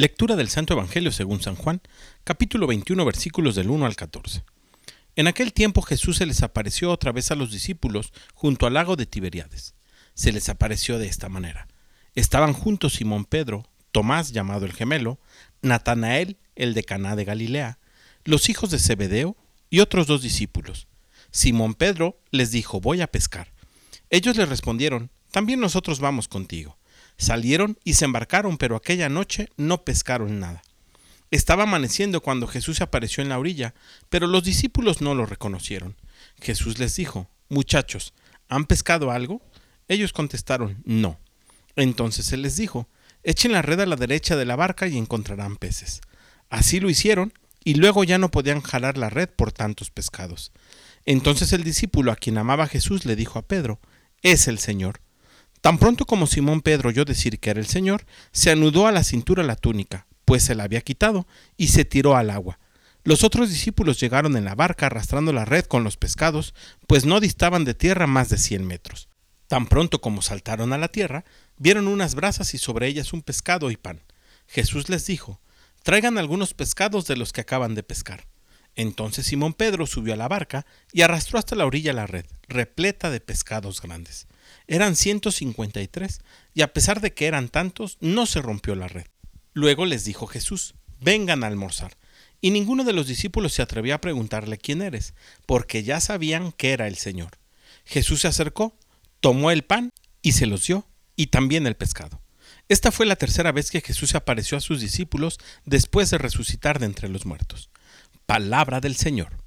Lectura del Santo Evangelio según San Juan, capítulo 21, versículos del 1 al 14. En aquel tiempo Jesús se les apareció otra vez a los discípulos junto al lago de Tiberiades. Se les apareció de esta manera. Estaban juntos Simón Pedro, Tomás llamado el gemelo, Natanael, el de Caná de Galilea, los hijos de Zebedeo y otros dos discípulos. Simón Pedro les dijo, voy a pescar. Ellos le respondieron, también nosotros vamos contigo. Salieron y se embarcaron, pero aquella noche no pescaron nada. Estaba amaneciendo cuando Jesús apareció en la orilla, pero los discípulos no lo reconocieron. Jesús les dijo, Muchachos, ¿han pescado algo? Ellos contestaron, No. Entonces se les dijo, Echen la red a la derecha de la barca y encontrarán peces. Así lo hicieron, y luego ya no podían jalar la red por tantos pescados. Entonces el discípulo a quien amaba Jesús le dijo a Pedro, Es el Señor. Tan pronto como Simón Pedro oyó decir que era el Señor, se anudó a la cintura la túnica, pues se la había quitado, y se tiró al agua. Los otros discípulos llegaron en la barca arrastrando la red con los pescados, pues no distaban de tierra más de cien metros. Tan pronto como saltaron a la tierra, vieron unas brasas y sobre ellas un pescado y pan. Jesús les dijo, Traigan algunos pescados de los que acaban de pescar. Entonces Simón Pedro subió a la barca y arrastró hasta la orilla la red, repleta de pescados grandes. Eran 153, y a pesar de que eran tantos, no se rompió la red. Luego les dijo Jesús, vengan a almorzar. Y ninguno de los discípulos se atrevió a preguntarle quién eres, porque ya sabían que era el Señor. Jesús se acercó, tomó el pan y se los dio, y también el pescado. Esta fue la tercera vez que Jesús apareció a sus discípulos después de resucitar de entre los muertos. Palabra del Señor.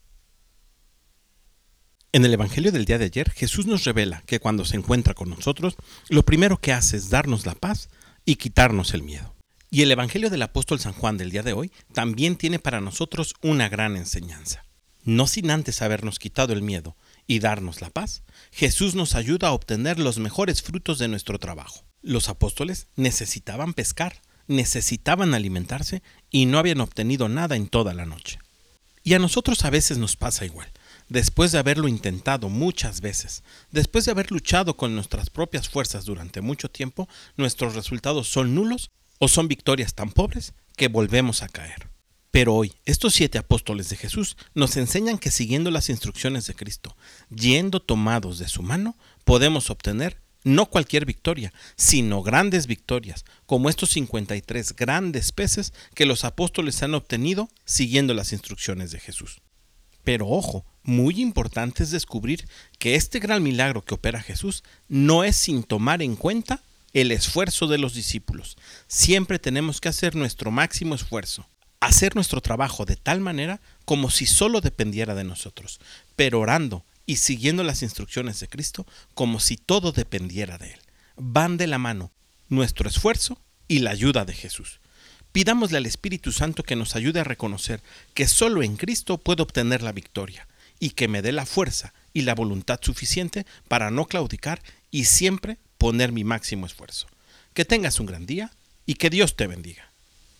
En el Evangelio del día de ayer, Jesús nos revela que cuando se encuentra con nosotros, lo primero que hace es darnos la paz y quitarnos el miedo. Y el Evangelio del apóstol San Juan del día de hoy también tiene para nosotros una gran enseñanza. No sin antes habernos quitado el miedo y darnos la paz, Jesús nos ayuda a obtener los mejores frutos de nuestro trabajo. Los apóstoles necesitaban pescar, necesitaban alimentarse y no habían obtenido nada en toda la noche. Y a nosotros a veces nos pasa igual después de haberlo intentado muchas veces, después de haber luchado con nuestras propias fuerzas durante mucho tiempo, nuestros resultados son nulos o son victorias tan pobres que volvemos a caer. Pero hoy, estos siete apóstoles de Jesús nos enseñan que siguiendo las instrucciones de Cristo, yendo tomados de su mano, podemos obtener no cualquier victoria, sino grandes victorias, como estos 53 grandes peces que los apóstoles han obtenido siguiendo las instrucciones de Jesús. Pero ojo, muy importante es descubrir que este gran milagro que opera Jesús no es sin tomar en cuenta el esfuerzo de los discípulos. Siempre tenemos que hacer nuestro máximo esfuerzo, hacer nuestro trabajo de tal manera como si solo dependiera de nosotros, pero orando y siguiendo las instrucciones de Cristo como si todo dependiera de Él. Van de la mano nuestro esfuerzo y la ayuda de Jesús. Pidámosle al Espíritu Santo que nos ayude a reconocer que solo en Cristo puedo obtener la victoria y que me dé la fuerza y la voluntad suficiente para no claudicar y siempre poner mi máximo esfuerzo. Que tengas un gran día y que Dios te bendiga.